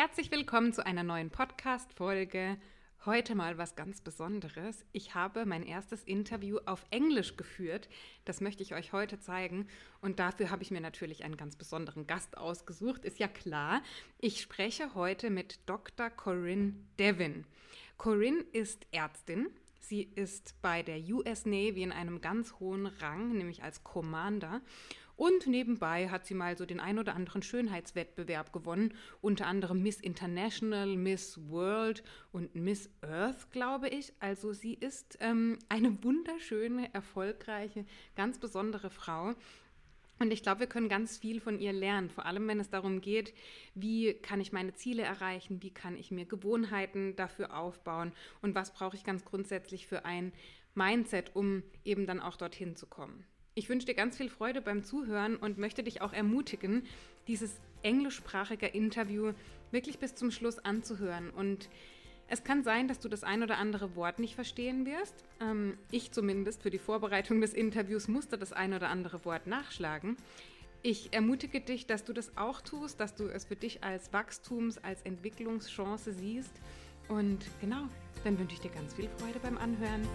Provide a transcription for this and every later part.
Herzlich willkommen zu einer neuen Podcast-Folge. Heute mal was ganz Besonderes. Ich habe mein erstes Interview auf Englisch geführt. Das möchte ich euch heute zeigen. Und dafür habe ich mir natürlich einen ganz besonderen Gast ausgesucht. Ist ja klar. Ich spreche heute mit Dr. Corinne Devin. Corinne ist Ärztin. Sie ist bei der US Navy in einem ganz hohen Rang, nämlich als Commander. Und nebenbei hat sie mal so den ein oder anderen Schönheitswettbewerb gewonnen, unter anderem Miss International, Miss World und Miss Earth, glaube ich. Also sie ist ähm, eine wunderschöne, erfolgreiche, ganz besondere Frau. Und ich glaube, wir können ganz viel von ihr lernen, vor allem wenn es darum geht, wie kann ich meine Ziele erreichen, wie kann ich mir Gewohnheiten dafür aufbauen und was brauche ich ganz grundsätzlich für ein Mindset, um eben dann auch dorthin zu kommen. Ich wünsche dir ganz viel Freude beim Zuhören und möchte dich auch ermutigen, dieses englischsprachige Interview wirklich bis zum Schluss anzuhören. Und es kann sein, dass du das ein oder andere Wort nicht verstehen wirst. Ähm, ich zumindest für die Vorbereitung des Interviews musste das ein oder andere Wort nachschlagen. Ich ermutige dich, dass du das auch tust, dass du es für dich als Wachstums-, als Entwicklungschance siehst. Und genau, dann wünsche ich dir ganz viel Freude beim Anhören.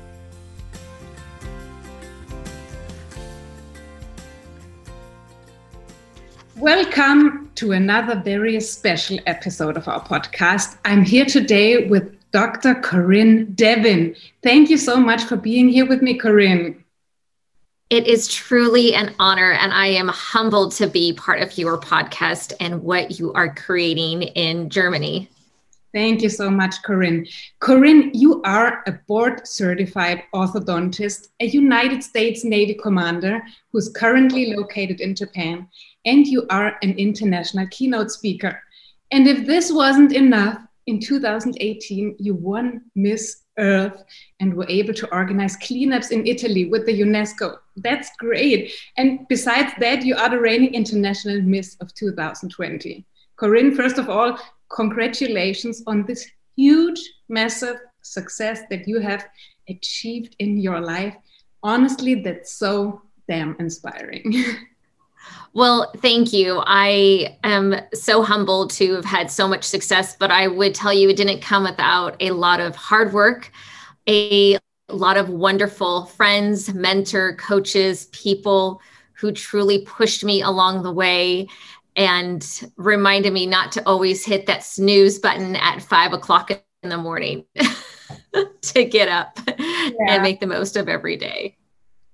Welcome to another very special episode of our podcast. I'm here today with Dr. Corinne Devin. Thank you so much for being here with me, Corinne. It is truly an honor, and I am humbled to be part of your podcast and what you are creating in Germany. Thank you so much, Corinne. Corinne, you are a board certified orthodontist, a United States Navy commander who's currently located in Japan and you are an international keynote speaker. And if this wasn't enough, in 2018, you won Miss Earth and were able to organize cleanups in Italy with the UNESCO. That's great. And besides that, you are the reigning international Miss of 2020. Corinne, first of all, congratulations on this huge, massive success that you have achieved in your life. Honestly, that's so damn inspiring. Well, thank you. I am so humbled to have had so much success, but I would tell you it didn't come without a lot of hard work, a lot of wonderful friends, mentor, coaches, people who truly pushed me along the way and reminded me not to always hit that snooze button at five o'clock in the morning to get up yeah. and make the most of every day.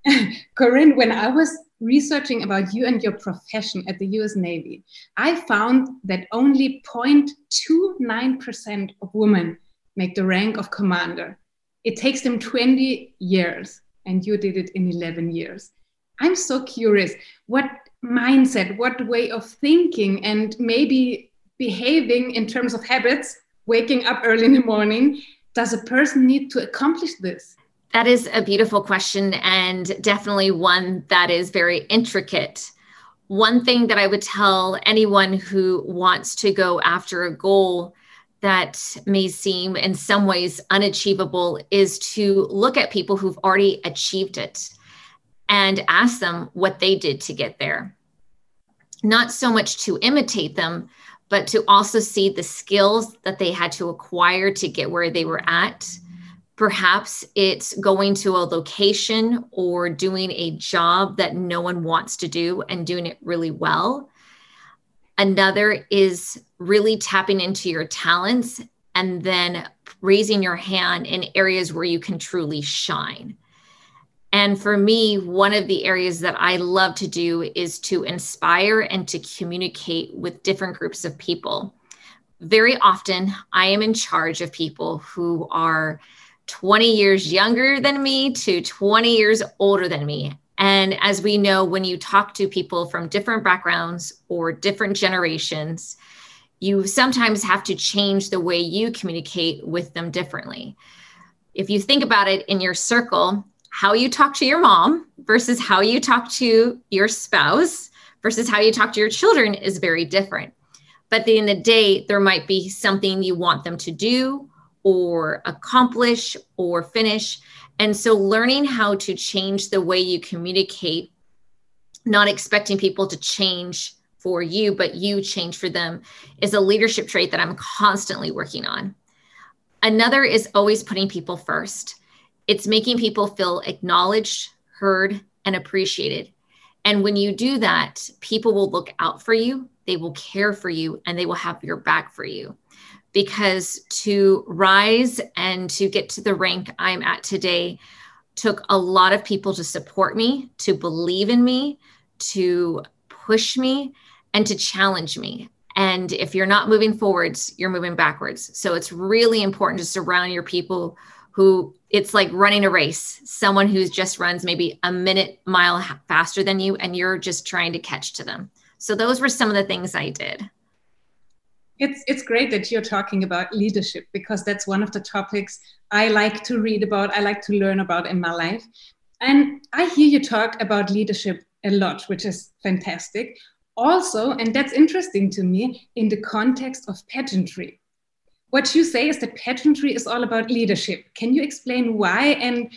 Corinne, when I was researching about you and your profession at the US Navy, I found that only 0.29% of women make the rank of commander. It takes them 20 years, and you did it in 11 years. I'm so curious what mindset, what way of thinking, and maybe behaving in terms of habits, waking up early in the morning, does a person need to accomplish this? That is a beautiful question and definitely one that is very intricate. One thing that I would tell anyone who wants to go after a goal that may seem in some ways unachievable is to look at people who've already achieved it and ask them what they did to get there. Not so much to imitate them, but to also see the skills that they had to acquire to get where they were at Perhaps it's going to a location or doing a job that no one wants to do and doing it really well. Another is really tapping into your talents and then raising your hand in areas where you can truly shine. And for me, one of the areas that I love to do is to inspire and to communicate with different groups of people. Very often, I am in charge of people who are 20 years younger than me to 20 years older than me. And as we know, when you talk to people from different backgrounds or different generations, you sometimes have to change the way you communicate with them differently. If you think about it in your circle, how you talk to your mom versus how you talk to your spouse versus how you talk to your children is very different. But at the end of the day, there might be something you want them to do or accomplish or finish. And so, learning how to change the way you communicate, not expecting people to change for you, but you change for them is a leadership trait that I'm constantly working on. Another is always putting people first. It's making people feel acknowledged, heard, and appreciated. And when you do that, people will look out for you, they will care for you, and they will have your back for you. Because to rise and to get to the rank I'm at today took a lot of people to support me, to believe in me, to push me, and to challenge me. And if you're not moving forwards, you're moving backwards. So it's really important to surround your people who it's like running a race, someone who just runs maybe a minute mile faster than you, and you're just trying to catch to them. So those were some of the things I did. It's, it's great that you're talking about leadership because that's one of the topics I like to read about, I like to learn about in my life. And I hear you talk about leadership a lot, which is fantastic also, and that's interesting to me, in the context of pageantry. What you say is that pageantry is all about leadership. Can you explain why and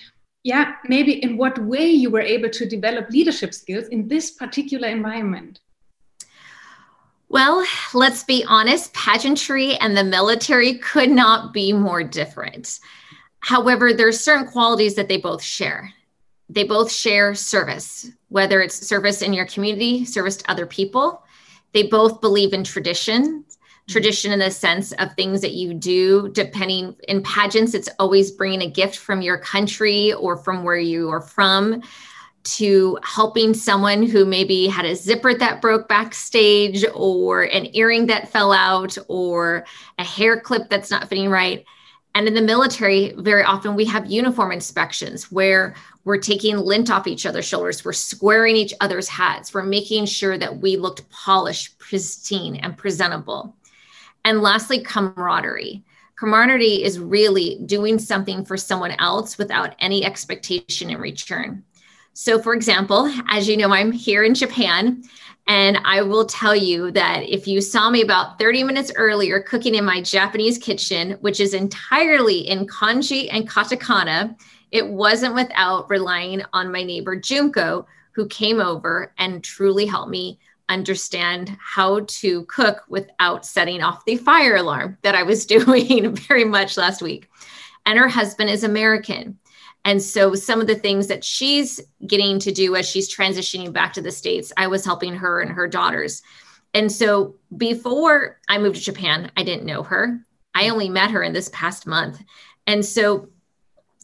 yeah, maybe in what way you were able to develop leadership skills in this particular environment? Well, let's be honest, pageantry and the military could not be more different. However, there are certain qualities that they both share they both share service, whether it's service in your community, service to other people. They both believe in tradition, tradition in the sense of things that you do, depending in pageants, it's always bringing a gift from your country or from where you are from to helping someone who maybe had a zipper that broke backstage or an earring that fell out or a hair clip that's not fitting right. And in the military, very often we have uniform inspections where we're taking lint off each other's shoulders. We're squaring each other's hats. We're making sure that we looked polished, pristine, and presentable. And lastly, camaraderie. Camaraderie is really doing something for someone else without any expectation in return. So, for example, as you know, I'm here in Japan, and I will tell you that if you saw me about 30 minutes earlier cooking in my Japanese kitchen, which is entirely in kanji and katakana, it wasn't without relying on my neighbor Junko, who came over and truly helped me understand how to cook without setting off the fire alarm that I was doing very much last week. And her husband is American. And so some of the things that she's getting to do as she's transitioning back to the States, I was helping her and her daughters. And so before I moved to Japan, I didn't know her. I only met her in this past month. And so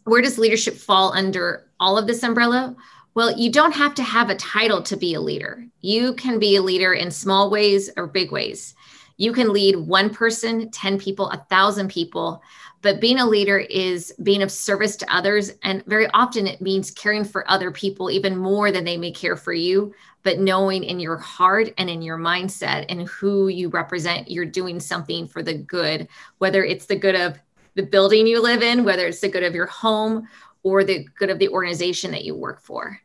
where does leadership fall under all of this umbrella? Well, you don't have to have a title to be a leader. You can be a leader in small ways or big ways. You can lead one person, 10 people, a thousand people. But being a leader is being of service to others. And very often it means caring for other people even more than they may care for you. But knowing in your heart and in your mindset and who you represent, you're doing something for the good, whether it's the good of the building you live in, whether it's the good of your home or the good of the organization that you work for.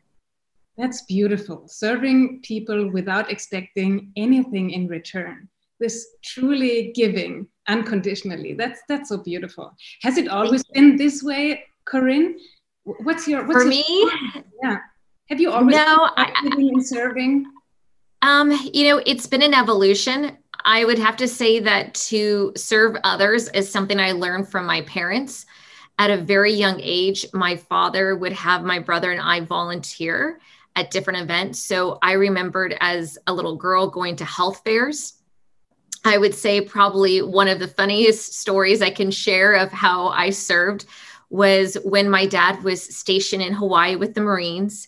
That's beautiful. Serving people without expecting anything in return. This truly giving unconditionally. That's that's so beautiful. Has it always been this way, Corinne? What's your what's for your, me? Yeah. Have you always no, been giving and serving? Um, you know, it's been an evolution. I would have to say that to serve others is something I learned from my parents. At a very young age, my father would have my brother and I volunteer at different events. So I remembered as a little girl going to health fairs. I would say probably one of the funniest stories I can share of how I served was when my dad was stationed in Hawaii with the Marines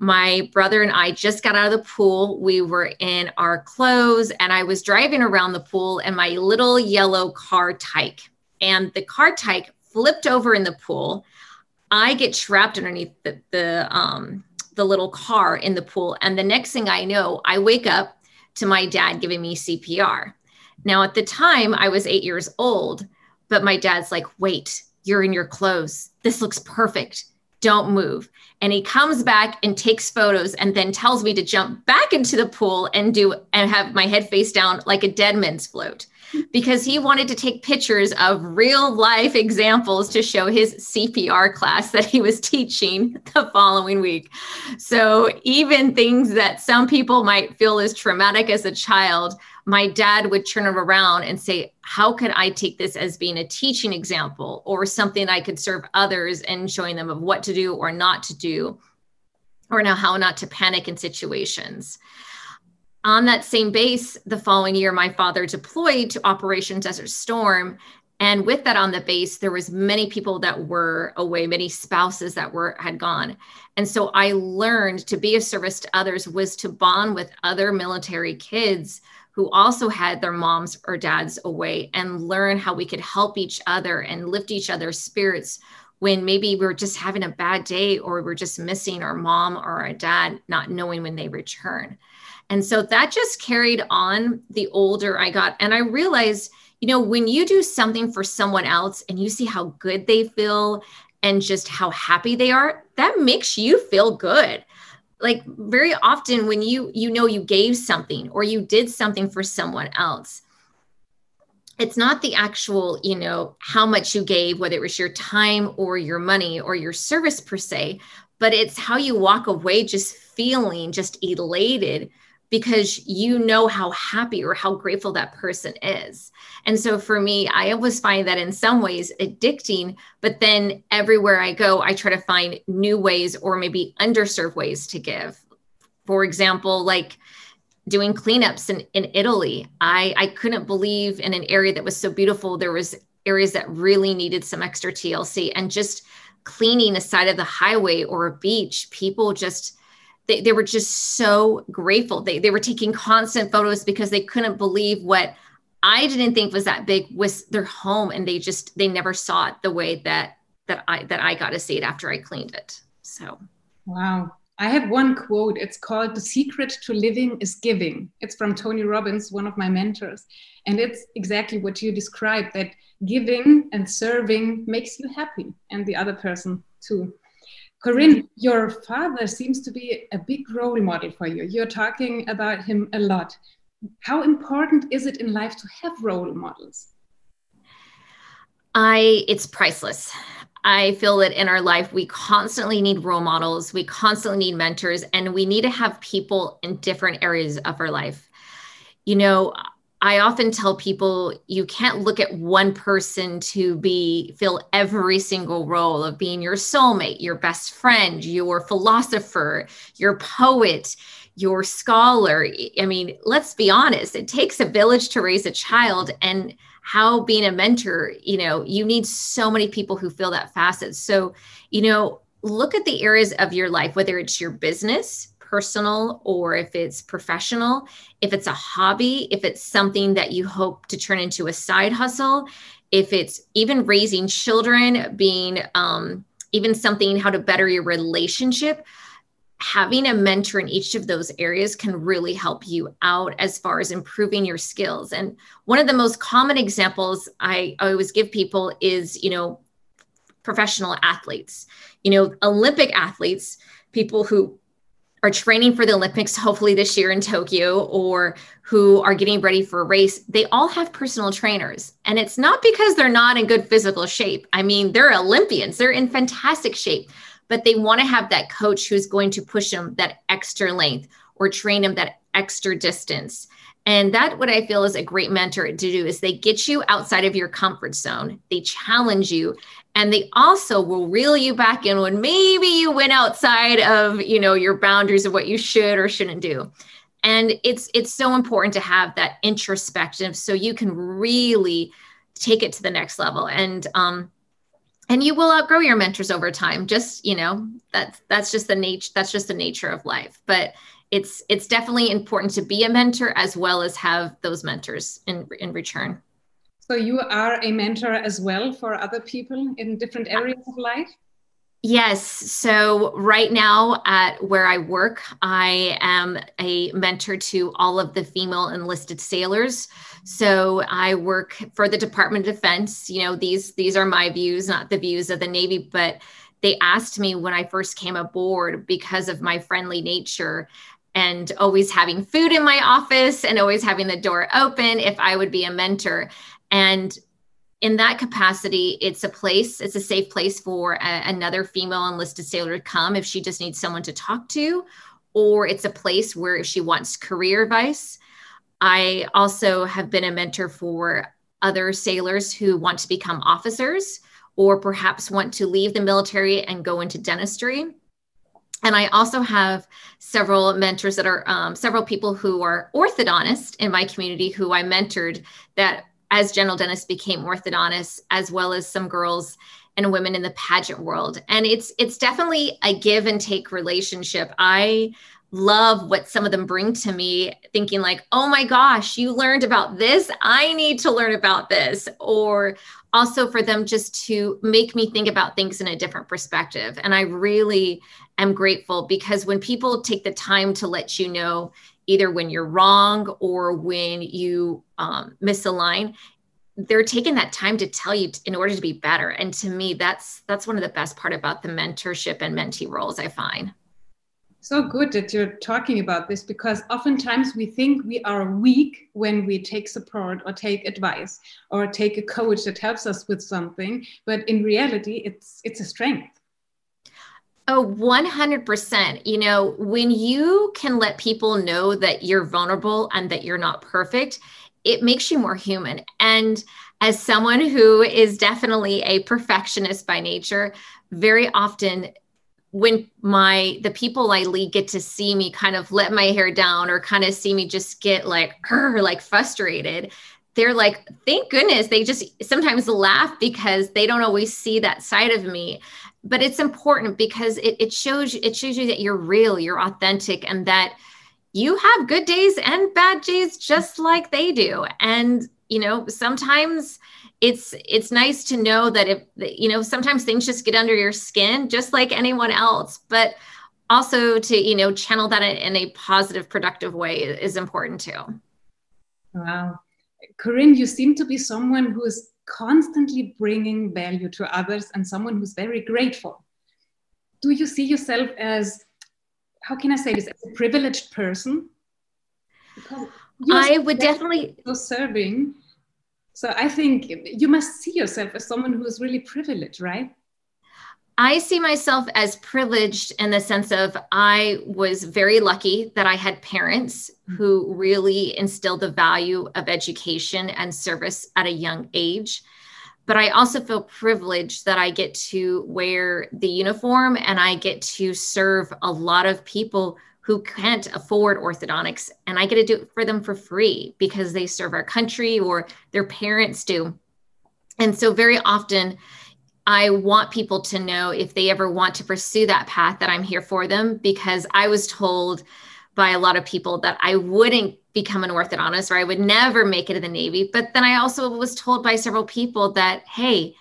my brother and I just got out of the pool. We were in our clothes, and I was driving around the pool in my little yellow car tyke. And the car tyke flipped over in the pool. I get trapped underneath the, the, um, the little car in the pool. And the next thing I know, I wake up to my dad giving me CPR. Now, at the time, I was eight years old, but my dad's like, wait, you're in your clothes. This looks perfect don't move. And he comes back and takes photos and then tells me to jump back into the pool and do and have my head face down like a dead man's float because he wanted to take pictures of real life examples to show his CPR class that he was teaching the following week. So, even things that some people might feel as traumatic as a child, my dad would turn it around and say, How could I take this as being a teaching example or something I could serve others and showing them of what to do or not to do, or now how not to panic in situations? on that same base the following year my father deployed to operation desert storm and with that on the base there was many people that were away many spouses that were had gone and so i learned to be of service to others was to bond with other military kids who also had their moms or dads away and learn how we could help each other and lift each other's spirits when maybe we are just having a bad day or we're just missing our mom or our dad not knowing when they return and so that just carried on the older I got. And I realized, you know, when you do something for someone else and you see how good they feel and just how happy they are, that makes you feel good. Like very often when you you know you gave something or you did something for someone else, it's not the actual, you know, how much you gave, whether it was your time or your money or your service per se, but it's how you walk away just feeling just elated because you know how happy or how grateful that person is. And so for me, I always find that in some ways addicting, but then everywhere I go, I try to find new ways or maybe underserved ways to give. For example, like doing cleanups in, in Italy. I, I couldn't believe in an area that was so beautiful. There was areas that really needed some extra TLC and just cleaning a side of the highway or a beach, people just they, they were just so grateful. They, they were taking constant photos because they couldn't believe what I didn't think was that big was their home. And they just, they never saw it the way that, that I, that I got to see it after I cleaned it. So. Wow. I have one quote. It's called The Secret to Living is Giving. It's from Tony Robbins, one of my mentors. And it's exactly what you described that giving and serving makes you happy and the other person too. Corinne, mm-hmm. your father seems to be a big role model for you. You're talking about him a lot. How important is it in life to have role models? I it's priceless. I feel that in our life we constantly need role models, we constantly need mentors and we need to have people in different areas of our life. You know, I often tell people you can't look at one person to be fill every single role of being your soulmate, your best friend, your philosopher, your poet, your scholar. I mean, let's be honest, it takes a village to raise a child and how being a mentor, you know, you need so many people who fill that facet. So, you know, look at the areas of your life, whether it's your business, personal or if it's professional, if it's a hobby, if it's something that you hope to turn into a side hustle, if it's even raising children, being um, even something how to better your relationship. Having a mentor in each of those areas can really help you out as far as improving your skills. And one of the most common examples I, I always give people is, you know, professional athletes, you know, Olympic athletes, people who are training for the Olympics, hopefully this year in Tokyo, or who are getting ready for a race, they all have personal trainers. And it's not because they're not in good physical shape. I mean, they're Olympians, they're in fantastic shape, but they want to have that coach who's going to push them that extra length or train them that extra distance. And that what I feel is a great mentor to do is they get you outside of your comfort zone. They challenge you and they also will reel you back in when maybe you went outside of, you know, your boundaries of what you should or shouldn't do. And it's it's so important to have that introspective so you can really take it to the next level. And um and you will outgrow your mentors over time. Just, you know, that's that's just the nature that's just the nature of life. But it's it's definitely important to be a mentor as well as have those mentors in in return so you are a mentor as well for other people in different areas of life Yes. So, right now at where I work, I am a mentor to all of the female enlisted sailors. So, I work for the Department of Defense. You know, these these are my views, not the views of the Navy, but they asked me when I first came aboard because of my friendly nature and always having food in my office and always having the door open if I would be a mentor. And in that capacity, it's a place, it's a safe place for a, another female enlisted sailor to come if she just needs someone to talk to, or it's a place where if she wants career advice. I also have been a mentor for other sailors who want to become officers or perhaps want to leave the military and go into dentistry. And I also have several mentors that are um, several people who are orthodontist in my community who I mentored that as general dentists became orthodontists, as well as some girls and women in the pageant world. And it's it's definitely a give and take relationship. I love what some of them bring to me thinking like oh my gosh you learned about this i need to learn about this or also for them just to make me think about things in a different perspective and i really am grateful because when people take the time to let you know either when you're wrong or when you um, misalign they're taking that time to tell you in order to be better. And to me that's that's one of the best part about the mentorship and mentee roles i find. So good that you're talking about this because oftentimes we think we are weak when we take support or take advice or take a coach that helps us with something but in reality it's it's a strength Oh, 100%. You know, when you can let people know that you're vulnerable and that you're not perfect, it makes you more human. And as someone who is definitely a perfectionist by nature, very often when my the people I lead get to see me kind of let my hair down or kind of see me just get like like frustrated, they're like, thank goodness. They just sometimes laugh because they don't always see that side of me but it's important because it, it shows it shows you that you're real you're authentic and that you have good days and bad days just like they do. And you know sometimes it's it's nice to know that if you know sometimes things just get under your skin just like anyone else. But also to you know channel that in a positive productive way is important too. Wow. Corinne you seem to be someone who is constantly bringing value to others and someone who's very grateful. Do you see yourself as, how can I say this, as a privileged person? Because I would definitely serving. So I think you must see yourself as someone who is really privileged, right? I see myself as privileged in the sense of I was very lucky that I had parents who really instilled the value of education and service at a young age. But I also feel privileged that I get to wear the uniform and I get to serve a lot of people who can't afford orthodontics. And I get to do it for them for free because they serve our country or their parents do. And so, very often, I want people to know if they ever want to pursue that path that I'm here for them because I was told by a lot of people that I wouldn't become an orthodontist or I would never make it in the Navy. But then I also was told by several people that, hey,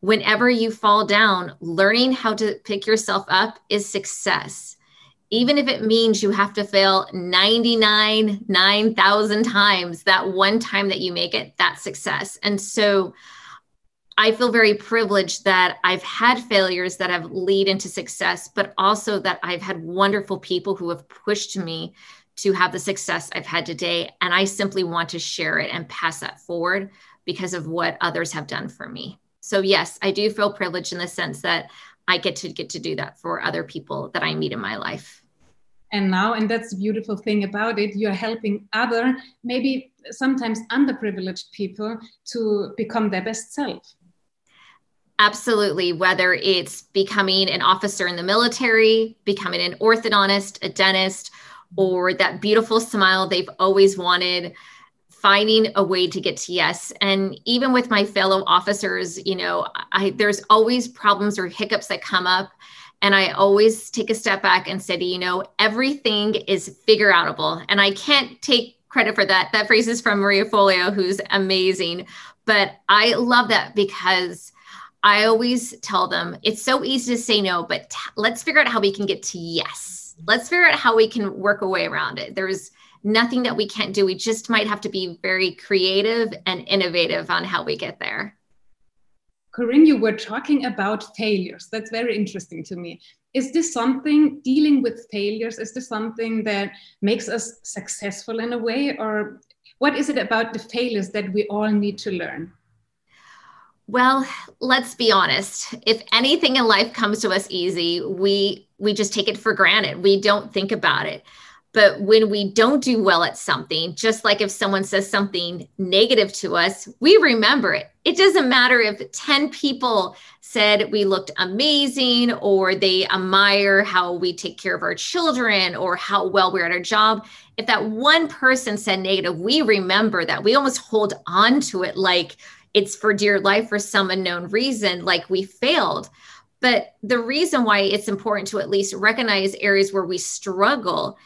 whenever you fall down, learning how to pick yourself up is success. Even if it means you have to fail 99, 9,000 times, that one time that you make it, that's success. And so I feel very privileged that I've had failures that have lead into success, but also that I've had wonderful people who have pushed me to have the success I've had today. And I simply want to share it and pass that forward because of what others have done for me. So yes, I do feel privileged in the sense that I get to get to do that for other people that I meet in my life. And now, and that's the beautiful thing about it, you're helping other, maybe sometimes underprivileged people to become their best self. Absolutely. Whether it's becoming an officer in the military, becoming an orthodontist, a dentist, or that beautiful smile they've always wanted, finding a way to get to yes. And even with my fellow officers, you know, I, there's always problems or hiccups that come up. And I always take a step back and say, you know, everything is figure outable. And I can't take credit for that. That phrase is from Marie Forleo, who's amazing. But I love that because I always tell them it's so easy to say no, but t- let's figure out how we can get to yes. Let's figure out how we can work a way around it. There's nothing that we can't do. We just might have to be very creative and innovative on how we get there. Corinne, you were talking about failures. That's very interesting to me. Is this something dealing with failures? Is this something that makes us successful in a way? Or what is it about the failures that we all need to learn? Well, let's be honest. If anything in life comes to us easy, we we just take it for granted. We don't think about it. But when we don't do well at something, just like if someone says something negative to us, we remember it. It doesn't matter if 10 people said we looked amazing or they admire how we take care of our children or how well we're at our job. If that one person said negative, we remember that. We almost hold on to it like it's for dear life for some unknown reason, like we failed. But the reason why it's important to at least recognize areas where we struggle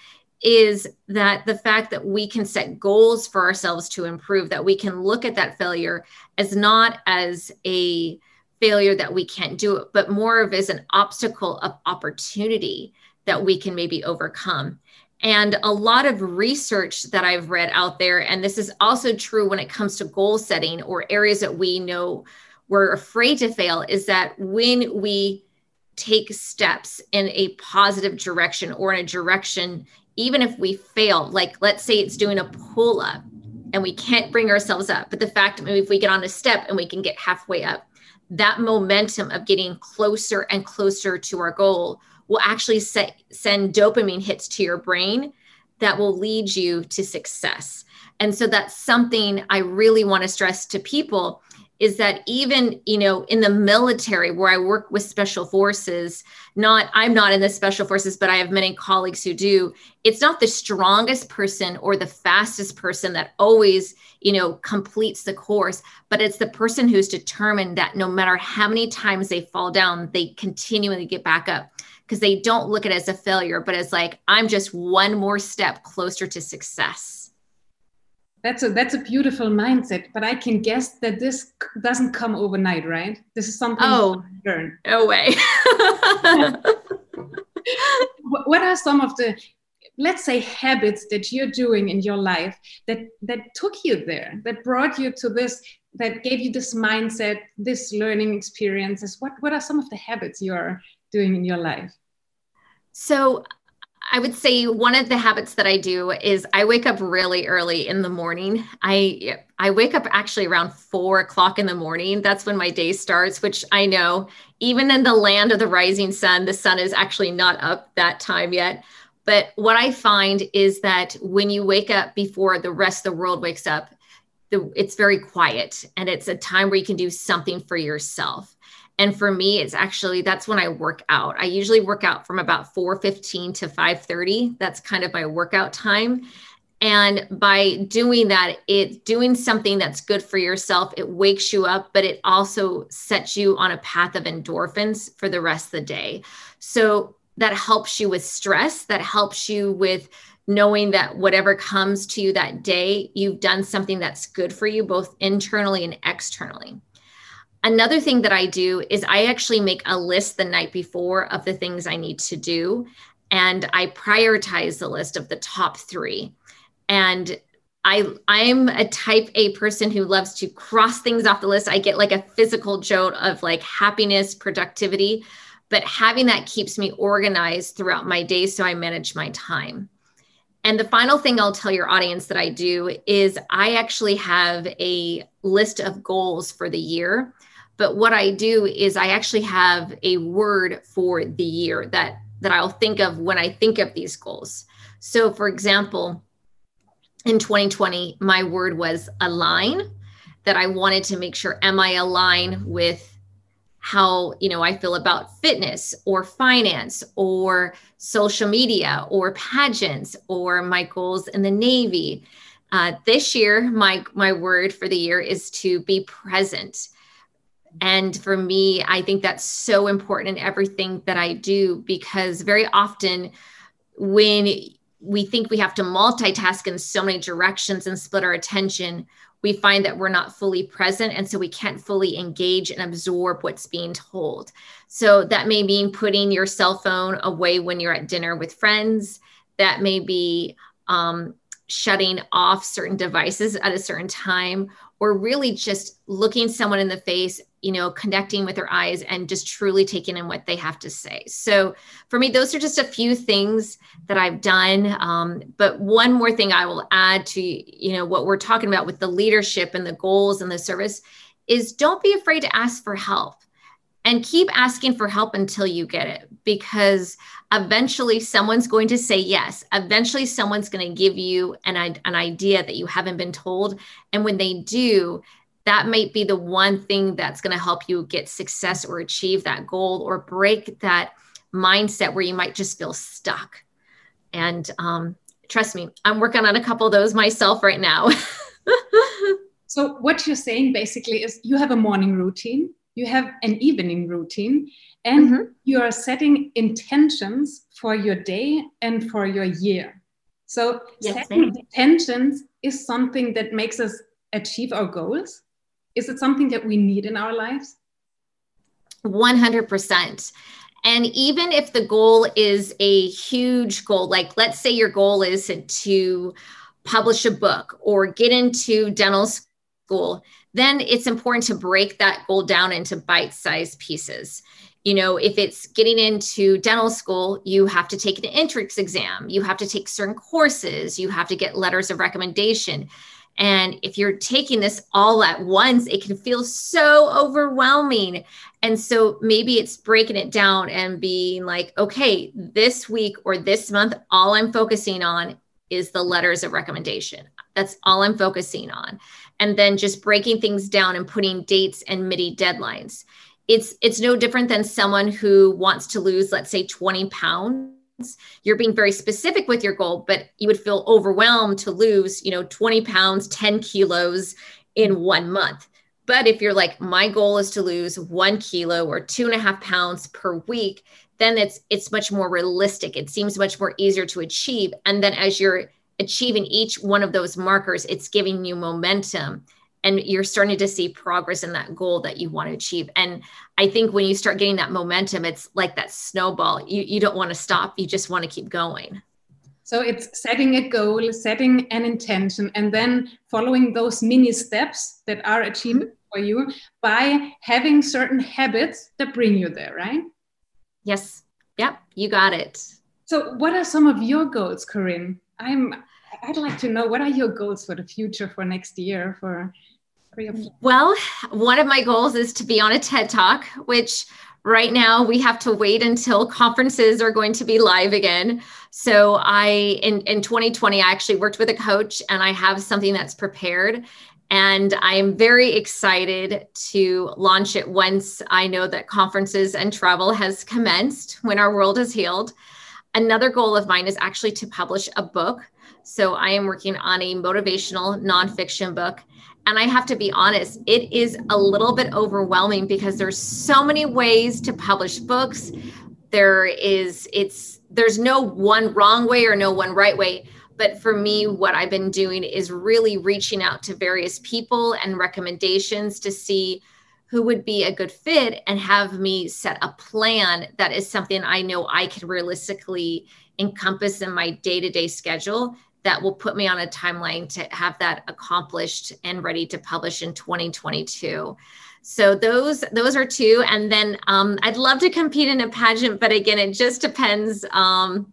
is that the fact that we can set goals for ourselves to improve, that we can look at that failure as not as a failure that we can't do it, but more of as an obstacle of opportunity that we can maybe overcome. And a lot of research that I've read out there, and this is also true when it comes to goal setting or areas that we know we're afraid to fail, is that when we take steps in a positive direction or in a direction even if we fail, like let's say it's doing a pull up and we can't bring ourselves up, but the fact maybe if we get on a step and we can get halfway up, that momentum of getting closer and closer to our goal will actually set, send dopamine hits to your brain that will lead you to success. And so that's something I really want to stress to people is that even you know in the military where i work with special forces not i'm not in the special forces but i have many colleagues who do it's not the strongest person or the fastest person that always you know completes the course but it's the person who's determined that no matter how many times they fall down they continually get back up because they don't look at it as a failure but as like i'm just one more step closer to success. That's a that's a beautiful mindset but i can guess that this doesn't come overnight right? This is something oh learn. no way. What are some of the let's say habits that you're doing in your life that that took you there that brought you to this that gave you this mindset this learning experiences? What what are some of the habits you're doing in your life so I would say one of the habits that I do is I wake up really early in the morning. I I wake up actually around four o'clock in the morning. That's when my day starts, which I know even in the land of the rising sun, the sun is actually not up that time yet. But what I find is that when you wake up before the rest of the world wakes up, the, it's very quiet and it's a time where you can do something for yourself and for me it's actually that's when i work out. I usually work out from about 4.15 to 5.30 that's kind of my workout time. And by doing that it's doing something that's good for yourself it wakes you up but it also sets you on a path of endorphins for the rest of the day. So that helps you with stress that helps you with knowing that whatever comes to you that day you've done something that's good for you both internally and externally Another thing that I do is I actually make a list the night before of the things I need to do. And I prioritize the list of the top three. And I I'm a type A person who loves to cross things off the list. I get like a physical jolt of like happiness, productivity, but having that keeps me organized throughout my day so I manage my time. And the final thing I'll tell your audience that I do is I actually have a list of goals for the year. But what I do is I actually have a word for the year that that I'll think of when I think of these goals. So for example, in 2020, my word was align that I wanted to make sure am I aligned with how you know I feel about fitness or finance or social media or pageants or my goals in the Navy. Uh, this year, my my word for the year is to be present. And for me, I think that's so important in everything that I do because very often when we think we have to multitask in so many directions and split our attention, we find that we're not fully present. And so we can't fully engage and absorb what's being told. So that may mean putting your cell phone away when you're at dinner with friends. That may be um, shutting off certain devices at a certain time or really just looking someone in the face you know connecting with their eyes and just truly taking in what they have to say. So for me those are just a few things that i've done. Um, but one more thing i will add to you know what we're talking about with the leadership and the goals and the service is don't be afraid to ask for help and keep asking for help until you get it because eventually someone's going to say yes. Eventually someone's going to give you an, an idea that you haven't been told. And when they do that might be the one thing that's going to help you get success or achieve that goal or break that mindset where you might just feel stuck and um, trust me i'm working on a couple of those myself right now so what you're saying basically is you have a morning routine you have an evening routine and mm-hmm. you are setting intentions for your day and for your year. So yes, setting intentions is something that makes us achieve our goals. Is it something that we need in our lives? 100%. And even if the goal is a huge goal, like let's say your goal is to publish a book or get into dental school, then it's important to break that goal down into bite sized pieces. You know, if it's getting into dental school, you have to take an entrance exam, you have to take certain courses, you have to get letters of recommendation. And if you're taking this all at once, it can feel so overwhelming. And so maybe it's breaking it down and being like, okay, this week or this month, all I'm focusing on is the letters of recommendation. That's all I'm focusing on and then just breaking things down and putting dates and MIDI deadlines. It's it's no different than someone who wants to lose, let's say, 20 pounds. You're being very specific with your goal, but you would feel overwhelmed to lose, you know, 20 pounds, 10 kilos in one month. But if you're like, my goal is to lose one kilo or two and a half pounds per week, then it's it's much more realistic. It seems much more easier to achieve. And then as you're achieving each one of those markers, it's giving you momentum and you're starting to see progress in that goal that you want to achieve. And I think when you start getting that momentum, it's like that snowball. You, you don't want to stop, you just want to keep going. So it's setting a goal, setting an intention, and then following those mini steps that are achievable mm-hmm. for you by having certain habits that bring you there, right? Yes. Yep. You got it. So, what are some of your goals, Corinne? I'm I'd like to know what are your goals for the future for next year for, Well, one of my goals is to be on a TED Talk, which right now we have to wait until conferences are going to be live again. So I in in 2020 I actually worked with a coach and I have something that's prepared and I'm very excited to launch it once I know that conferences and travel has commenced when our world is healed. Another goal of mine is actually to publish a book. So I am working on a motivational nonfiction book. And I have to be honest, it is a little bit overwhelming because there's so many ways to publish books. There is, it's, there's no one wrong way or no one right way. But for me, what I've been doing is really reaching out to various people and recommendations to see who would be a good fit and have me set a plan that is something I know I can realistically encompass in my day to day schedule that will put me on a timeline to have that accomplished and ready to publish in 2022 so those those are two and then um, i'd love to compete in a pageant but again it just depends um,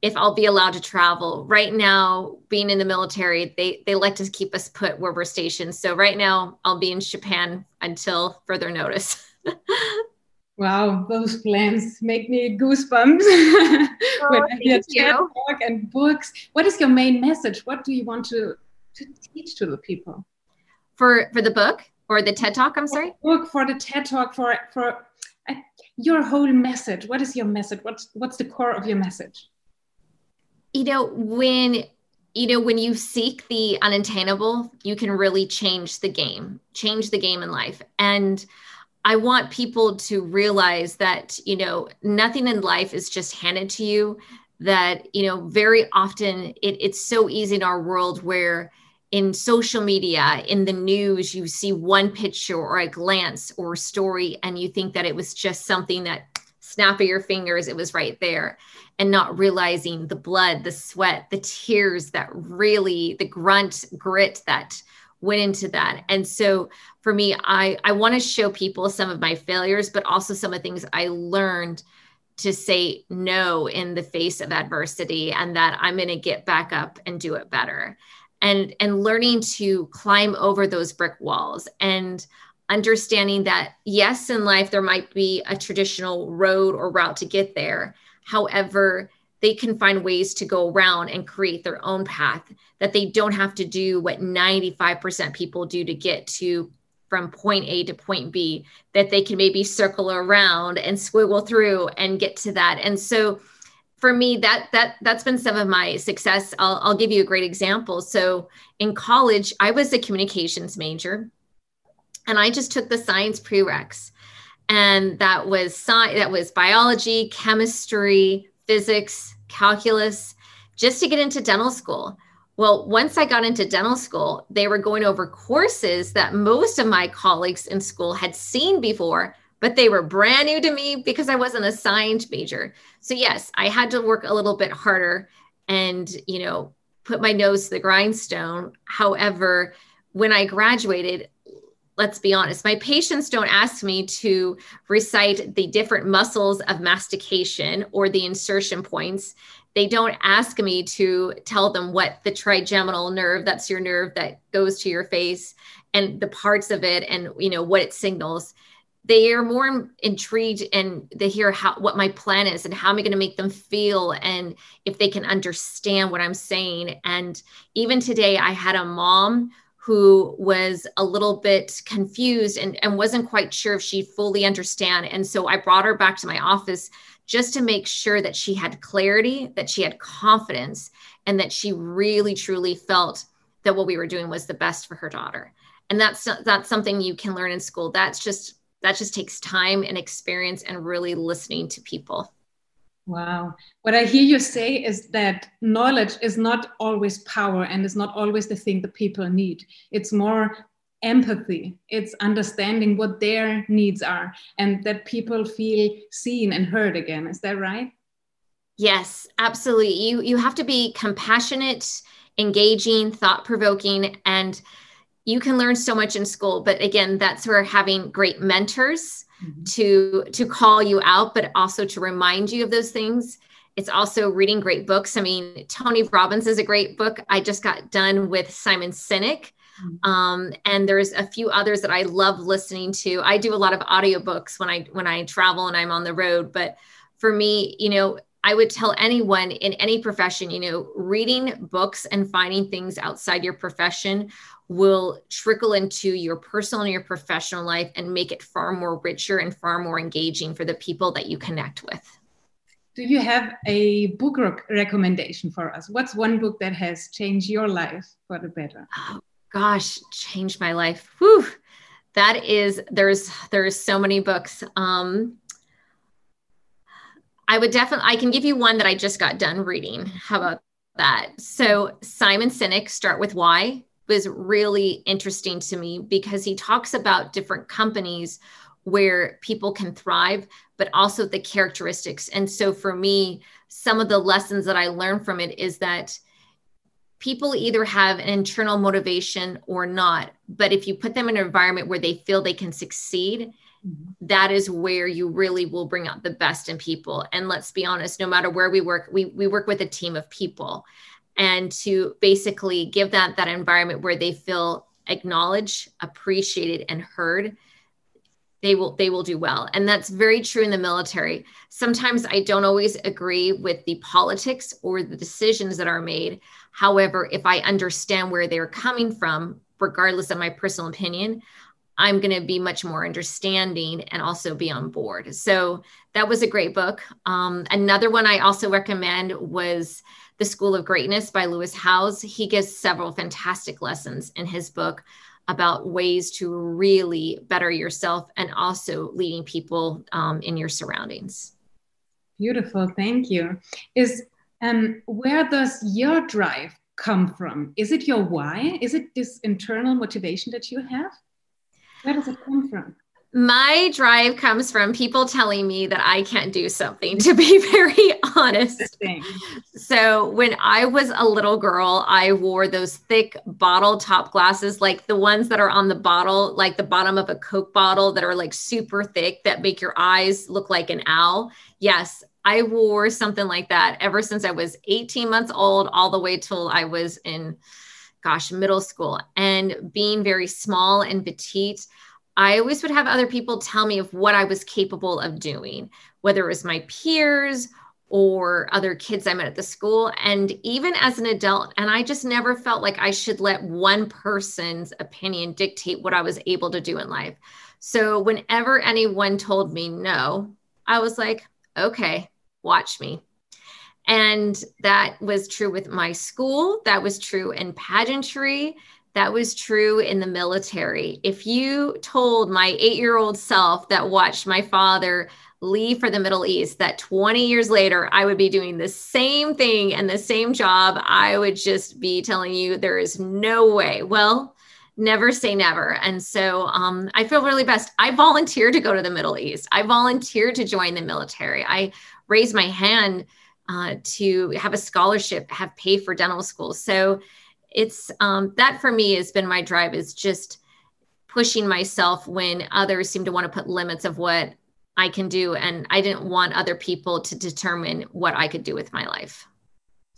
if I'll be allowed to travel. Right now, being in the military, they they like to keep us put where we're stationed. So right now, I'll be in Japan until further notice. wow, those plans make me goosebumps. Oh, when I hear TED Talk and books, what is your main message? What do you want to to teach to the people? For for the book or the TED Talk? I'm sorry. book for the TED Talk for for uh, your whole message. What is your message? What's what's the core of your message? you know when you know when you seek the unattainable you can really change the game change the game in life and i want people to realize that you know nothing in life is just handed to you that you know very often it, it's so easy in our world where in social media in the news you see one picture or a glance or a story and you think that it was just something that snap of your fingers it was right there and not realizing the blood, the sweat, the tears that really, the grunt grit that went into that. And so for me, I, I want to show people some of my failures, but also some of the things I learned to say no in the face of adversity and that I'm going to get back up and do it better. And, and learning to climb over those brick walls and understanding that yes in life there might be a traditional road or route to get there however they can find ways to go around and create their own path that they don't have to do what 95% people do to get to from point A to point B, that they can maybe circle around and squiggle through and get to that. And so for me, that that that's been some of my success. I'll, I'll give you a great example. So in college, I was a communications major and I just took the science prereqs. And that was science that was biology, chemistry, physics, calculus, just to get into dental school. Well, once I got into dental school, they were going over courses that most of my colleagues in school had seen before, but they were brand new to me because I wasn't a science major. So yes, I had to work a little bit harder and, you know, put my nose to the grindstone. However, when I graduated, let's be honest, my patients don't ask me to recite the different muscles of mastication or the insertion points. They don't ask me to tell them what the trigeminal nerve, that's your nerve that goes to your face, and the parts of it and you know what it signals. They are more intrigued and they hear how what my plan is and how am I going to make them feel and if they can understand what I'm saying. And even today, I had a mom who was a little bit confused and, and wasn't quite sure if she fully understand. And so I brought her back to my office just to make sure that she had clarity, that she had confidence, and that she really truly felt that what we were doing was the best for her daughter. And that's that's something you can learn in school. That's just that just takes time and experience and really listening to people. Wow. What I hear you say is that knowledge is not always power and is not always the thing that people need. It's more empathy, it's understanding what their needs are and that people feel seen and heard again. Is that right? Yes, absolutely. You you have to be compassionate, engaging, thought-provoking and you can learn so much in school, but again, that's where having great mentors mm-hmm. to to call you out but also to remind you of those things. It's also reading great books. I mean tony robbins is a great book. I just got done with simon sinek. Mm-hmm. um, and there's a few others that i love listening to. I do a lot of audiobooks when i when i travel and i'm on the road but for me you know I would tell anyone in any profession, you know, reading books and finding things outside your profession will trickle into your personal and your professional life and make it far more richer and far more engaging for the people that you connect with. Do you have a book recommendation for us? What's one book that has changed your life for the better? Oh, gosh, changed my life. Whew. That is there's there's so many books. Um, I would definitely I can give you one that I just got done reading. How about that? So Simon Sinek, Start with Why was really interesting to me because he talks about different companies where people can thrive, but also the characteristics. And so for me, some of the lessons that I learned from it is that people either have an internal motivation or not. But if you put them in an environment where they feel they can succeed, mm-hmm. that is where you really will bring out the best in people. And let's be honest, no matter where we work, we, we work with a team of people and to basically give that that environment where they feel acknowledged appreciated and heard they will they will do well. And that's very true in the military. Sometimes i don't always agree with the politics or the decisions that are made. However if i understand where they're coming from regardless of my personal opinion i'm going to be much more understanding and also be on board. So that was a great book. Um, another one i also recommend was the School of Greatness by Lewis Howes. He gives several fantastic lessons in his book about ways to really better yourself and also leading people um, in your surroundings. Beautiful, thank you. Is um, where does your drive come from? Is it your why? Is it this internal motivation that you have? Where does it come from? My drive comes from people telling me that I can't do something, to be very honest. So, when I was a little girl, I wore those thick bottle top glasses, like the ones that are on the bottle, like the bottom of a Coke bottle, that are like super thick, that make your eyes look like an owl. Yes, I wore something like that ever since I was 18 months old, all the way till I was in, gosh, middle school. And being very small and petite, I always would have other people tell me of what I was capable of doing, whether it was my peers or other kids I met at the school. And even as an adult, and I just never felt like I should let one person's opinion dictate what I was able to do in life. So whenever anyone told me no, I was like, okay, watch me. And that was true with my school. That was true in pageantry. That was true in the military. If you told my eight year old self that watched my father leave for the Middle East, that 20 years later, I would be doing the same thing and the same job, I would just be telling you there is no way. Well, never say never. And so um, I feel really best. I volunteered to go to the Middle East, I volunteered to join the military. I raised my hand uh, to have a scholarship, have paid for dental school. So it's um, that for me has been my drive is just pushing myself when others seem to want to put limits of what I can do. And I didn't want other people to determine what I could do with my life.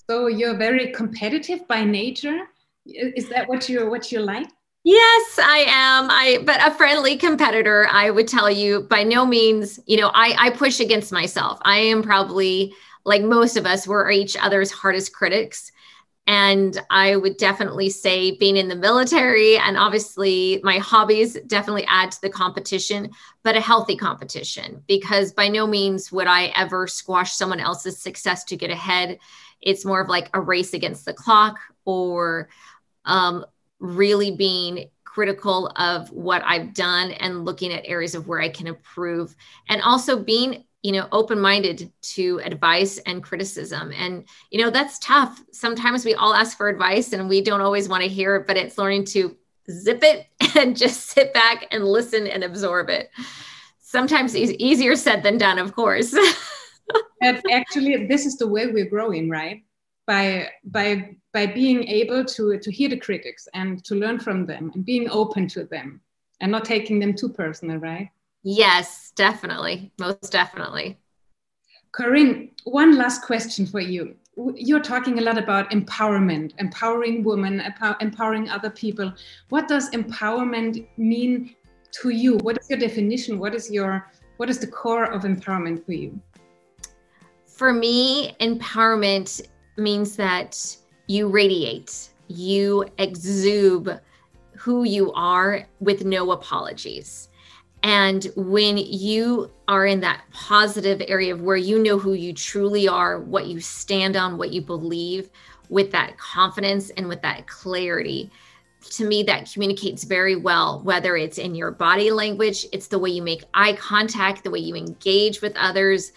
So you're very competitive by nature. Is that what you're what you like? Yes, I am. I but a friendly competitor, I would tell you by no means, you know, I I push against myself. I am probably like most of us, we're each other's hardest critics. And I would definitely say being in the military and obviously my hobbies definitely add to the competition, but a healthy competition because by no means would I ever squash someone else's success to get ahead. It's more of like a race against the clock or um, really being critical of what I've done and looking at areas of where I can improve and also being you know open-minded to advice and criticism. And you know that's tough. Sometimes we all ask for advice and we don't always want to hear it but it's learning to zip it and just sit back and listen and absorb it. Sometimes it's easier said than done of course. But actually this is the way we're growing right? By by by being able to to hear the critics and to learn from them and being open to them and not taking them too personal right Yes, definitely. Most definitely. Corinne, one last question for you. You're talking a lot about empowerment, empowering women, empowering other people. What does empowerment mean to you? What is your definition? What is your what is the core of empowerment for you? For me, empowerment means that you radiate, you exude who you are with no apologies and when you are in that positive area of where you know who you truly are, what you stand on, what you believe, with that confidence and with that clarity, to me, that communicates very well, whether it's in your body language, it's the way you make eye contact, the way you engage with others,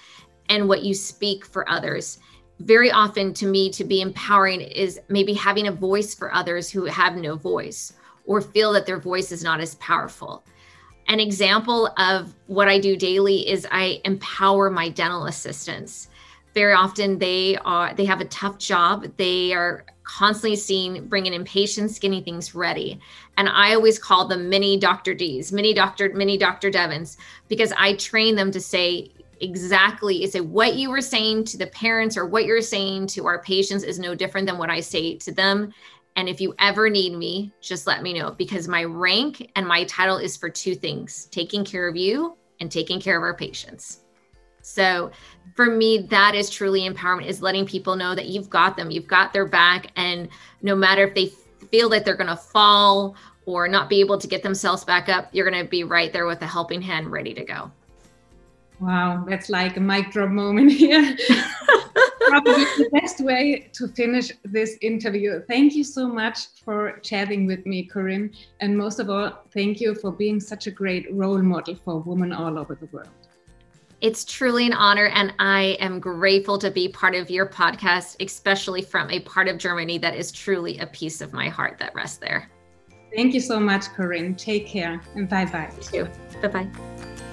and what you speak for others. Very often, to me, to be empowering is maybe having a voice for others who have no voice or feel that their voice is not as powerful an example of what I do daily is I empower my dental assistants. Very often they are they have a tough job. They are constantly seeing bringing in patients, getting things ready. And I always call them mini Dr. D's, mini Dr. mini Dr. Devins because I train them to say exactly say what you were saying to the parents or what you're saying to our patients is no different than what I say to them and if you ever need me, just let me know because my rank and my title is for two things taking care of you and taking care of our patients. So for me, that is truly empowerment is letting people know that you've got them, you've got their back. And no matter if they feel that they're going to fall or not be able to get themselves back up, you're going to be right there with a helping hand ready to go. Wow, that's like a mic drop moment here. Probably the best way to finish this interview. Thank you so much for chatting with me, Corinne. And most of all, thank you for being such a great role model for women all over the world. It's truly an honor, and I am grateful to be part of your podcast, especially from a part of Germany that is truly a piece of my heart that rests there. Thank you so much, Corinne. Take care and bye bye. You too. Bye bye.